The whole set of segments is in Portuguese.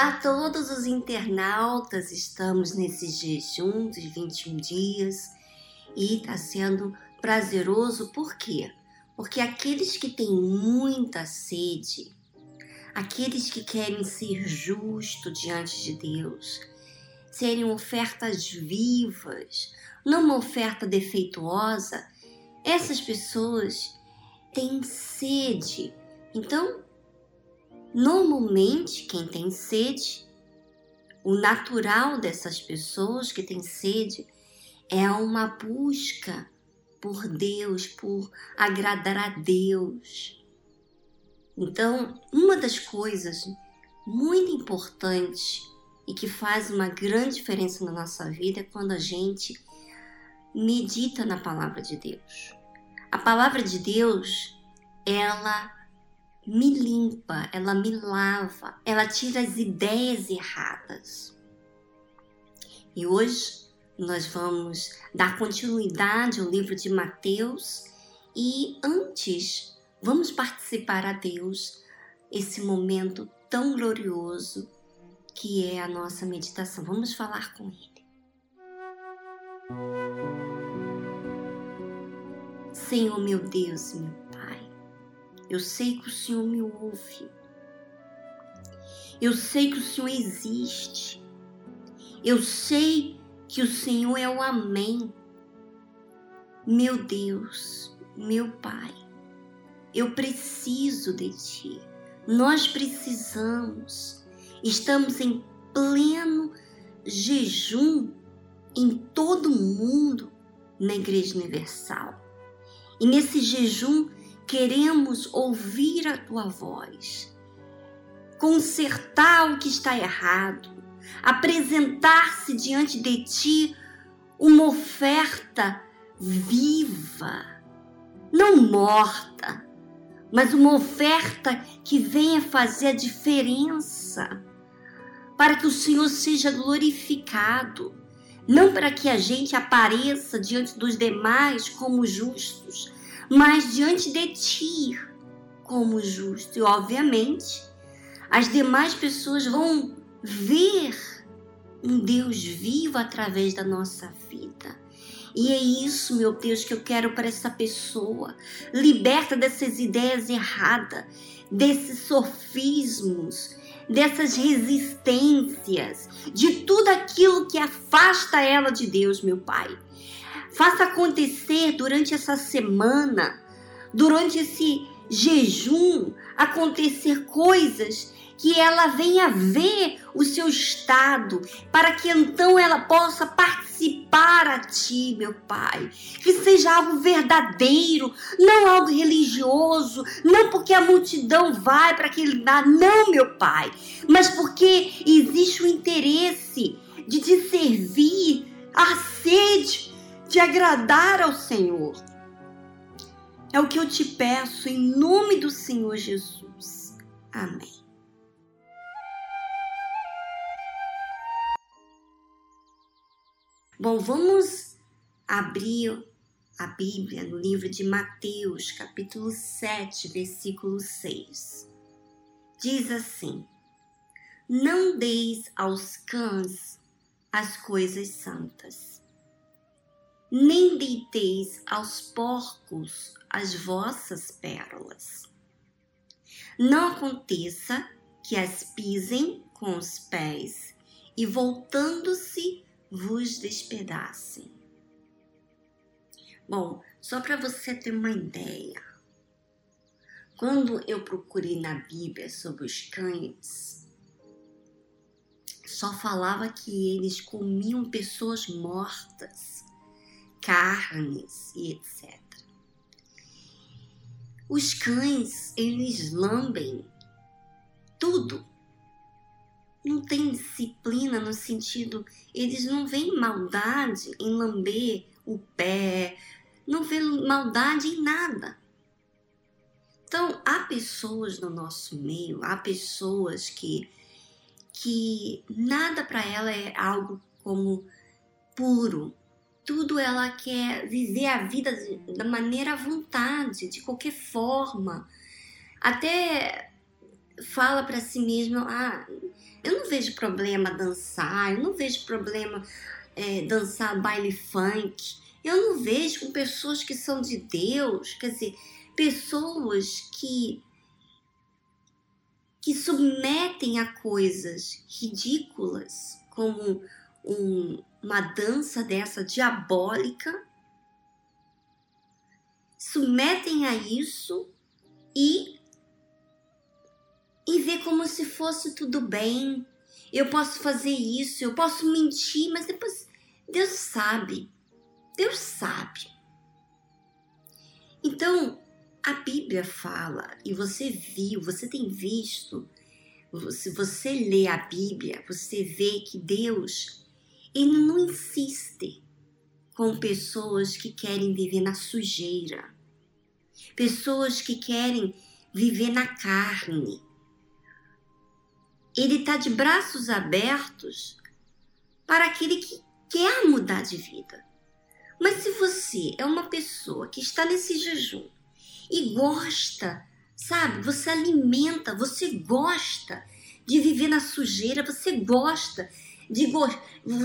Olá a todos os internautas, estamos nesse jejum dos 21 dias e está sendo prazeroso, por quê? Porque aqueles que têm muita sede, aqueles que querem ser justos diante de Deus, serem ofertas vivas, não uma oferta defeituosa, essas pessoas têm sede. Então, Normalmente, quem tem sede, o natural dessas pessoas que têm sede é uma busca por Deus, por agradar a Deus. Então, uma das coisas muito importantes e que faz uma grande diferença na nossa vida é quando a gente medita na palavra de Deus. A palavra de Deus, ela me limpa, ela me lava, ela tira as ideias erradas. E hoje nós vamos dar continuidade ao livro de Mateus e antes vamos participar a Deus esse momento tão glorioso que é a nossa meditação. Vamos falar com Ele. Senhor meu Deus, meu eu sei que o Senhor me ouve. Eu sei que o Senhor existe. Eu sei que o Senhor é o Amém. Meu Deus, meu Pai, eu preciso de Ti. Nós precisamos. Estamos em pleno jejum em todo o mundo na Igreja Universal. E nesse jejum queremos ouvir a tua voz, consertar o que está errado, apresentar-se diante de ti uma oferta viva, não morta, mas uma oferta que venha fazer a diferença, para que o Senhor seja glorificado, não para que a gente apareça diante dos demais como justos, mas diante de ti como justo. E obviamente, as demais pessoas vão ver um Deus vivo através da nossa vida. E é isso, meu Deus, que eu quero para essa pessoa. Liberta dessas ideias erradas, desses sofismos, dessas resistências, de tudo aquilo que afasta ela de Deus, meu Pai. Faça acontecer durante essa semana, durante esse jejum, acontecer coisas que ela venha ver o seu estado, para que então ela possa participar a ti, meu Pai. Que seja algo verdadeiro, não algo religioso, não porque a multidão vai para aquele lugar, não, meu Pai, mas porque existe o interesse de te servir, a sede de agradar ao Senhor. É o que eu te peço em nome do Senhor Jesus. Amém. Bom, vamos abrir a Bíblia no livro de Mateus, capítulo 7, versículo 6. Diz assim: Não deis aos cães as coisas santas nem deiteis aos porcos as vossas pérolas. Não aconteça que as pisem com os pés e voltando-se vos despedacem. Bom, só para você ter uma ideia, quando eu procurei na Bíblia sobre os cães, só falava que eles comiam pessoas mortas carnes e etc. Os cães, eles lambem tudo. Não tem disciplina no sentido, eles não veem maldade em lamber o pé, não vê maldade em nada. Então, há pessoas no nosso meio, há pessoas que que nada para ela é algo como puro, tudo ela quer viver a vida da maneira à vontade, de qualquer forma. Até fala para si mesma: ah, Eu não vejo problema dançar, eu não vejo problema é, dançar baile funk. Eu não vejo com pessoas que são de Deus, quer dizer, pessoas que que submetem a coisas ridículas, como um, uma dança dessa diabólica, submetem a isso e e vê como se fosse tudo bem. Eu posso fazer isso, eu posso mentir, mas depois Deus sabe. Deus sabe. Então, a Bíblia fala, e você viu, você tem visto, se você lê a Bíblia, você vê que Deus, ele não insiste com pessoas que querem viver na sujeira, pessoas que querem viver na carne. Ele está de braços abertos para aquele que quer mudar de vida. Mas se você é uma pessoa que está nesse jejum, e gosta, sabe? Você alimenta, você gosta de viver na sujeira, você gosta de,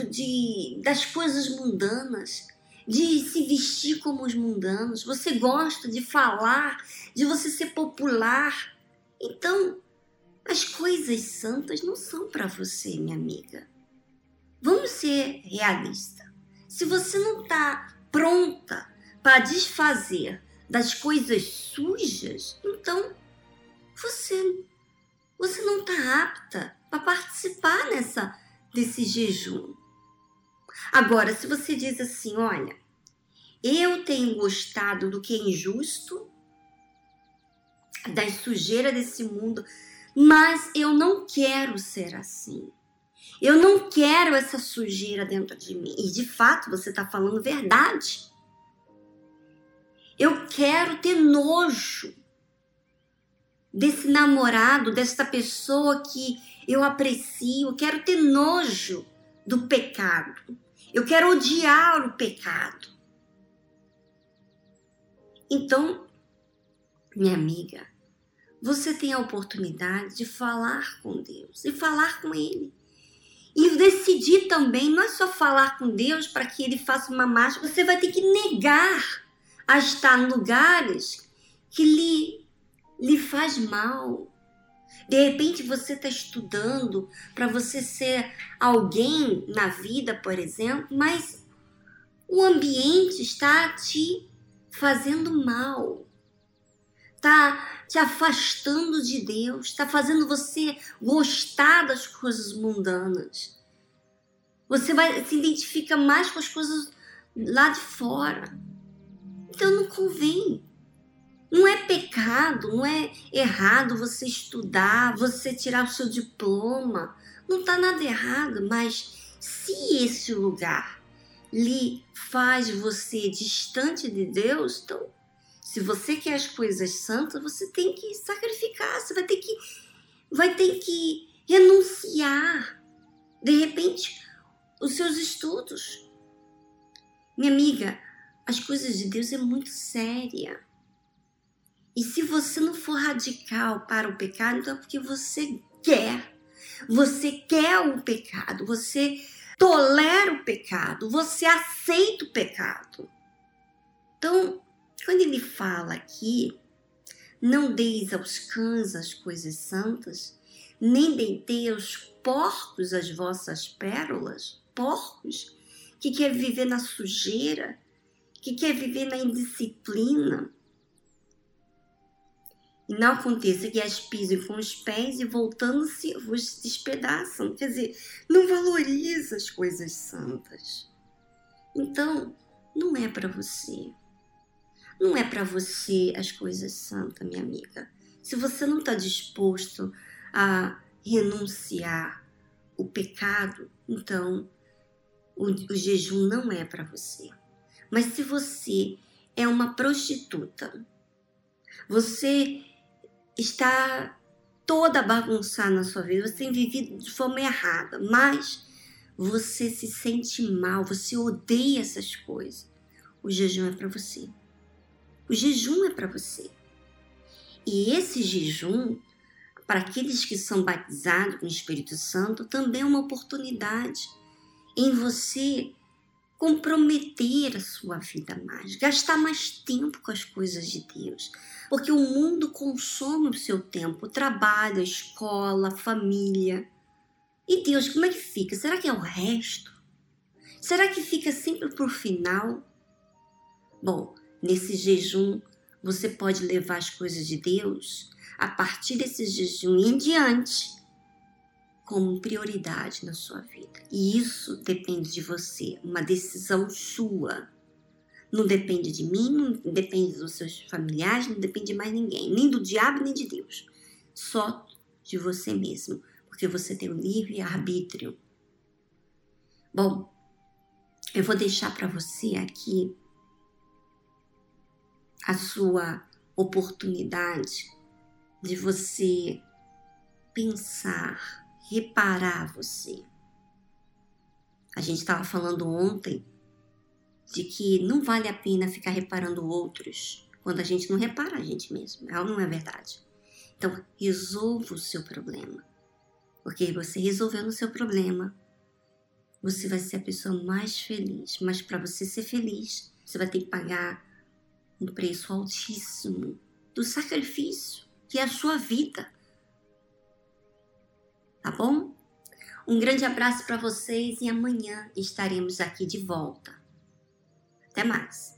de das coisas mundanas, de se vestir como os mundanos, você gosta de falar, de você ser popular. Então, as coisas santas não são para você, minha amiga. Vamos ser realistas. Se você não está pronta para desfazer das coisas sujas, então você você não está apta para participar nessa desse jejum. Agora, se você diz assim, olha, eu tenho gostado do que é injusto, das sujeiras desse mundo, mas eu não quero ser assim. Eu não quero essa sujeira dentro de mim. E de fato você está falando verdade. Eu quero ter nojo desse namorado, dessa pessoa que eu aprecio, eu quero ter nojo do pecado. Eu quero odiar o pecado. Então, minha amiga, você tem a oportunidade de falar com Deus e falar com Ele. E decidir também, não é só falar com Deus para que Ele faça uma marcha, você vai ter que negar a estar em lugares que lhe, lhe faz mal. De repente você está estudando para você ser alguém na vida, por exemplo, mas o ambiente está te fazendo mal, está te afastando de Deus, está fazendo você gostar das coisas mundanas. Você vai se identifica mais com as coisas lá de fora. Então não convém. Não é pecado, não é errado você estudar, você tirar o seu diploma. Não está nada errado, mas se esse lugar lhe faz você distante de Deus, então, se você quer as coisas santas, você tem que sacrificar, você vai ter que, vai ter que renunciar, de repente, os seus estudos. Minha amiga, as coisas de Deus é muito séria. E se você não for radical para o pecado, então é porque você quer. Você quer o pecado, você tolera o pecado, você aceita o pecado. Então, quando ele fala aqui, não deis aos cães as coisas santas, nem deitei aos porcos as vossas pérolas, porcos que quer viver na sujeira, que quer viver na indisciplina. E não aconteça que as pisem com os pés e voltando-se vos despedaçam. Quer dizer, não valoriza as coisas santas. Então, não é para você. Não é para você as coisas santas, minha amiga. Se você não está disposto a renunciar o pecado, então o, o jejum não é para você. Mas se você é uma prostituta, você está toda bagunçada na sua vida, você tem vivido de forma errada, mas você se sente mal, você odeia essas coisas. O jejum é para você. O jejum é para você. E esse jejum, para aqueles que são batizados com o Espírito Santo, também é uma oportunidade em você comprometer a sua vida mais, gastar mais tempo com as coisas de Deus. Porque o mundo consome o seu tempo, o trabalho, a escola, a família. E Deus, como é que fica? Será que é o resto? Será que fica sempre por final? Bom, nesse jejum você pode levar as coisas de Deus a partir desse jejum em diante como prioridade na sua vida. E isso depende de você, uma decisão sua. Não depende de mim, não depende dos seus familiares, não depende de mais ninguém, nem do diabo, nem de Deus. Só de você mesmo, porque você tem o livre arbítrio. Bom, eu vou deixar para você aqui a sua oportunidade de você pensar reparar você. A gente estava falando ontem de que não vale a pena ficar reparando outros quando a gente não repara a gente mesmo. Ela não é verdade. Então, resolva o seu problema. Porque você resolvendo o seu problema, você vai ser a pessoa mais feliz. Mas para você ser feliz, você vai ter que pagar um preço altíssimo do sacrifício, que é a sua vida tá bom? Um grande abraço para vocês e amanhã estaremos aqui de volta. Até mais.